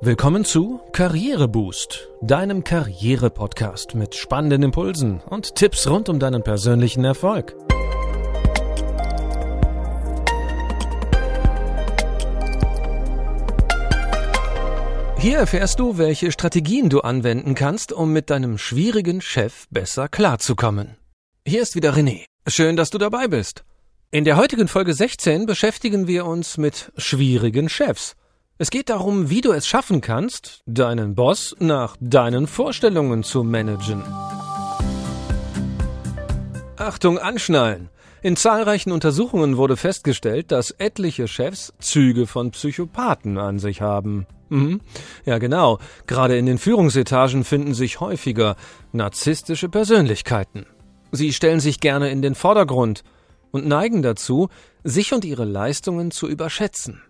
Willkommen zu Karriereboost, deinem Karriere-Podcast mit spannenden Impulsen und Tipps rund um deinen persönlichen Erfolg. Hier erfährst du, welche Strategien du anwenden kannst, um mit deinem schwierigen Chef besser klarzukommen. Hier ist wieder René. Schön, dass du dabei bist. In der heutigen Folge 16 beschäftigen wir uns mit schwierigen Chefs. Es geht darum, wie du es schaffen kannst, deinen Boss nach deinen Vorstellungen zu managen. Achtung, anschnallen! In zahlreichen Untersuchungen wurde festgestellt, dass etliche Chefs Züge von Psychopathen an sich haben. Mhm. Ja, genau. Gerade in den Führungsetagen finden sich häufiger narzisstische Persönlichkeiten. Sie stellen sich gerne in den Vordergrund und neigen dazu, sich und ihre Leistungen zu überschätzen.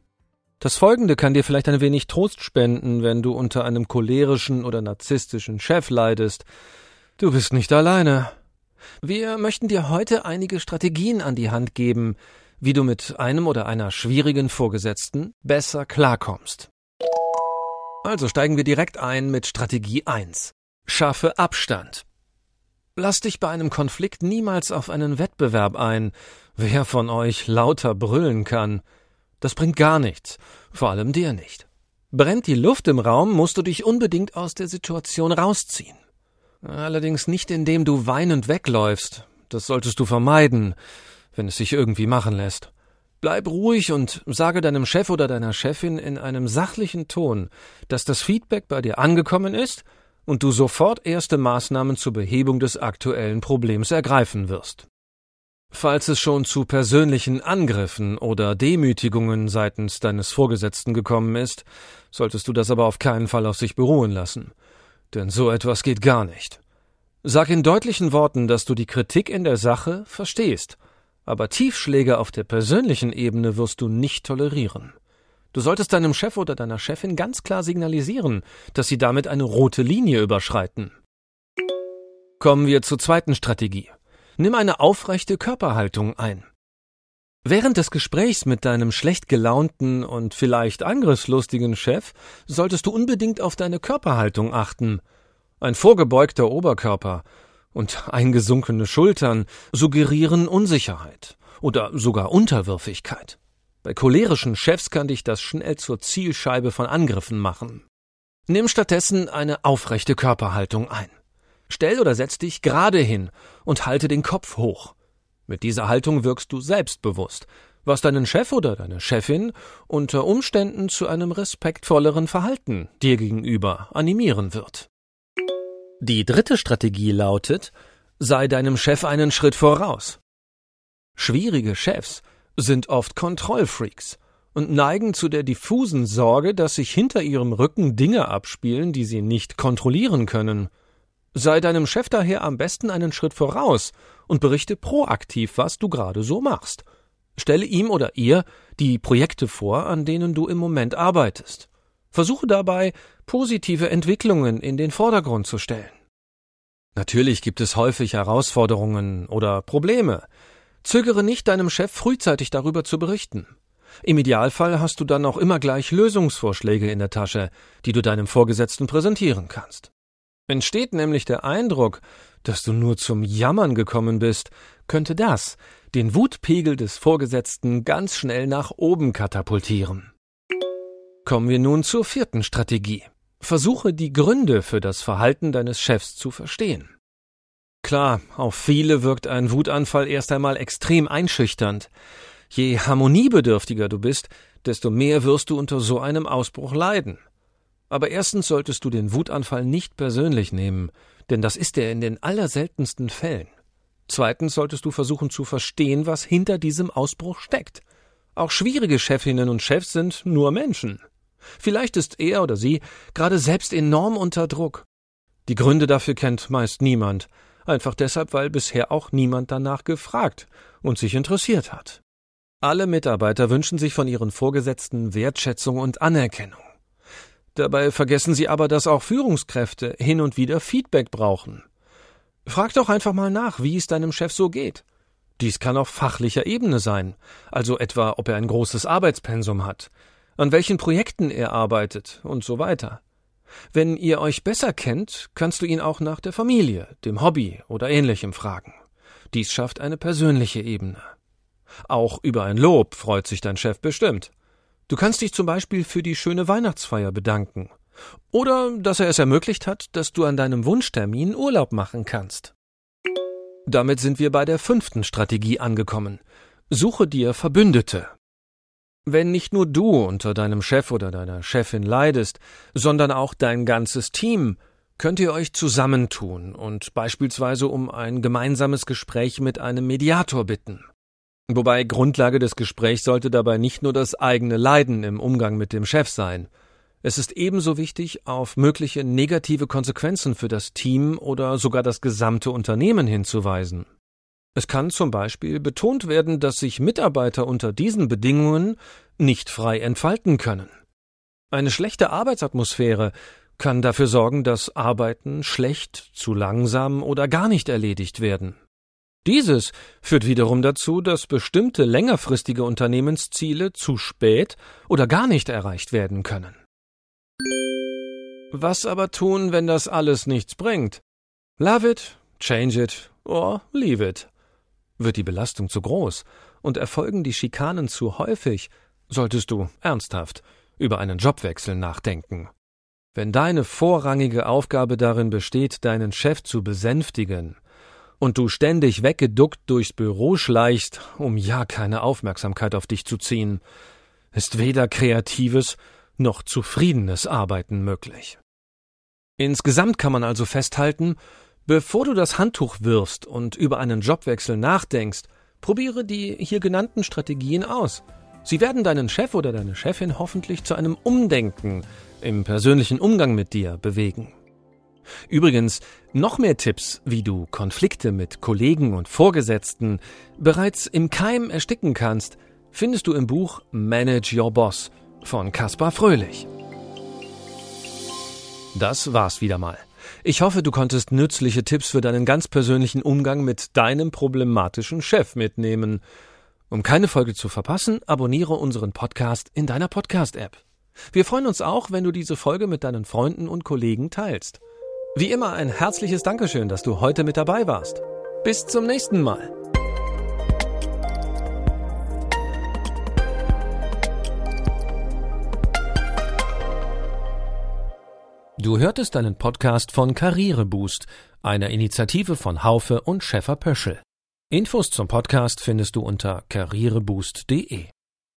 Das Folgende kann dir vielleicht ein wenig Trost spenden, wenn du unter einem cholerischen oder narzisstischen Chef leidest. Du bist nicht alleine. Wir möchten dir heute einige Strategien an die Hand geben, wie du mit einem oder einer schwierigen Vorgesetzten besser klarkommst. Also steigen wir direkt ein mit Strategie 1. Schaffe Abstand. Lass dich bei einem Konflikt niemals auf einen Wettbewerb ein, wer von euch lauter brüllen kann. Das bringt gar nichts, vor allem dir nicht. Brennt die Luft im Raum, musst du dich unbedingt aus der Situation rausziehen. Allerdings nicht indem du weinend wegläufst. Das solltest du vermeiden, wenn es sich irgendwie machen lässt. Bleib ruhig und sage deinem Chef oder deiner Chefin in einem sachlichen Ton, dass das Feedback bei dir angekommen ist und du sofort erste Maßnahmen zur Behebung des aktuellen Problems ergreifen wirst. Falls es schon zu persönlichen Angriffen oder Demütigungen seitens deines Vorgesetzten gekommen ist, solltest du das aber auf keinen Fall auf sich beruhen lassen. Denn so etwas geht gar nicht. Sag in deutlichen Worten, dass du die Kritik in der Sache verstehst, aber Tiefschläge auf der persönlichen Ebene wirst du nicht tolerieren. Du solltest deinem Chef oder deiner Chefin ganz klar signalisieren, dass sie damit eine rote Linie überschreiten. Kommen wir zur zweiten Strategie. Nimm eine aufrechte Körperhaltung ein. Während des Gesprächs mit deinem schlecht gelaunten und vielleicht angriffslustigen Chef solltest du unbedingt auf deine Körperhaltung achten. Ein vorgebeugter Oberkörper und eingesunkene Schultern suggerieren Unsicherheit oder sogar Unterwürfigkeit. Bei cholerischen Chefs kann dich das schnell zur Zielscheibe von Angriffen machen. Nimm stattdessen eine aufrechte Körperhaltung ein. Stell oder setz dich gerade hin und halte den Kopf hoch. Mit dieser Haltung wirkst du selbstbewusst, was deinen Chef oder deine Chefin unter Umständen zu einem respektvolleren Verhalten dir gegenüber animieren wird. Die dritte Strategie lautet, sei deinem Chef einen Schritt voraus. Schwierige Chefs sind oft Kontrollfreaks und neigen zu der diffusen Sorge, dass sich hinter ihrem Rücken Dinge abspielen, die sie nicht kontrollieren können. Sei deinem Chef daher am besten einen Schritt voraus und berichte proaktiv, was du gerade so machst. Stelle ihm oder ihr die Projekte vor, an denen du im Moment arbeitest. Versuche dabei, positive Entwicklungen in den Vordergrund zu stellen. Natürlich gibt es häufig Herausforderungen oder Probleme. Zögere nicht, deinem Chef frühzeitig darüber zu berichten. Im Idealfall hast du dann auch immer gleich Lösungsvorschläge in der Tasche, die du deinem Vorgesetzten präsentieren kannst. Entsteht nämlich der Eindruck, dass du nur zum Jammern gekommen bist, könnte das den Wutpegel des Vorgesetzten ganz schnell nach oben katapultieren. Kommen wir nun zur vierten Strategie. Versuche die Gründe für das Verhalten deines Chefs zu verstehen. Klar, auf viele wirkt ein Wutanfall erst einmal extrem einschüchternd. Je harmoniebedürftiger du bist, desto mehr wirst du unter so einem Ausbruch leiden. Aber erstens solltest du den Wutanfall nicht persönlich nehmen, denn das ist er in den allerseltensten Fällen. Zweitens solltest du versuchen zu verstehen, was hinter diesem Ausbruch steckt. Auch schwierige Chefinnen und Chefs sind nur Menschen. Vielleicht ist er oder sie gerade selbst enorm unter Druck. Die Gründe dafür kennt meist niemand, einfach deshalb, weil bisher auch niemand danach gefragt und sich interessiert hat. Alle Mitarbeiter wünschen sich von ihren Vorgesetzten Wertschätzung und Anerkennung. Dabei vergessen sie aber, dass auch Führungskräfte hin und wieder Feedback brauchen. Frag doch einfach mal nach, wie es deinem Chef so geht. Dies kann auf fachlicher Ebene sein, also etwa ob er ein großes Arbeitspensum hat, an welchen Projekten er arbeitet und so weiter. Wenn ihr euch besser kennt, kannst du ihn auch nach der Familie, dem Hobby oder ähnlichem fragen. Dies schafft eine persönliche Ebene. Auch über ein Lob freut sich dein Chef bestimmt. Du kannst dich zum Beispiel für die schöne Weihnachtsfeier bedanken. Oder dass er es ermöglicht hat, dass du an deinem Wunschtermin Urlaub machen kannst. Damit sind wir bei der fünften Strategie angekommen. Suche dir Verbündete. Wenn nicht nur du unter deinem Chef oder deiner Chefin leidest, sondern auch dein ganzes Team, könnt ihr euch zusammentun und beispielsweise um ein gemeinsames Gespräch mit einem Mediator bitten. Wobei Grundlage des Gesprächs sollte dabei nicht nur das eigene Leiden im Umgang mit dem Chef sein. Es ist ebenso wichtig, auf mögliche negative Konsequenzen für das Team oder sogar das gesamte Unternehmen hinzuweisen. Es kann zum Beispiel betont werden, dass sich Mitarbeiter unter diesen Bedingungen nicht frei entfalten können. Eine schlechte Arbeitsatmosphäre kann dafür sorgen, dass Arbeiten schlecht, zu langsam oder gar nicht erledigt werden. Dieses führt wiederum dazu, dass bestimmte längerfristige Unternehmensziele zu spät oder gar nicht erreicht werden können. Was aber tun, wenn das alles nichts bringt? Love it, change it or leave it. Wird die Belastung zu groß und erfolgen die Schikanen zu häufig, solltest du ernsthaft über einen Jobwechsel nachdenken. Wenn deine vorrangige Aufgabe darin besteht, deinen Chef zu besänftigen, und du ständig weggeduckt durchs Büro schleichst, um ja keine Aufmerksamkeit auf dich zu ziehen, ist weder kreatives noch zufriedenes Arbeiten möglich. Insgesamt kann man also festhalten, bevor du das Handtuch wirfst und über einen Jobwechsel nachdenkst, probiere die hier genannten Strategien aus. Sie werden deinen Chef oder deine Chefin hoffentlich zu einem Umdenken im persönlichen Umgang mit dir bewegen. Übrigens, noch mehr Tipps, wie du Konflikte mit Kollegen und Vorgesetzten bereits im Keim ersticken kannst, findest du im Buch Manage Your Boss von Kaspar Fröhlich. Das war's wieder mal. Ich hoffe, du konntest nützliche Tipps für deinen ganz persönlichen Umgang mit deinem problematischen Chef mitnehmen. Um keine Folge zu verpassen, abonniere unseren Podcast in deiner Podcast-App. Wir freuen uns auch, wenn du diese Folge mit deinen Freunden und Kollegen teilst. Wie immer ein herzliches Dankeschön, dass du heute mit dabei warst. Bis zum nächsten Mal. Du hörtest einen Podcast von Karriereboost, einer Initiative von Haufe und Schäfer Pöschel. Infos zum Podcast findest du unter karriereboost.de.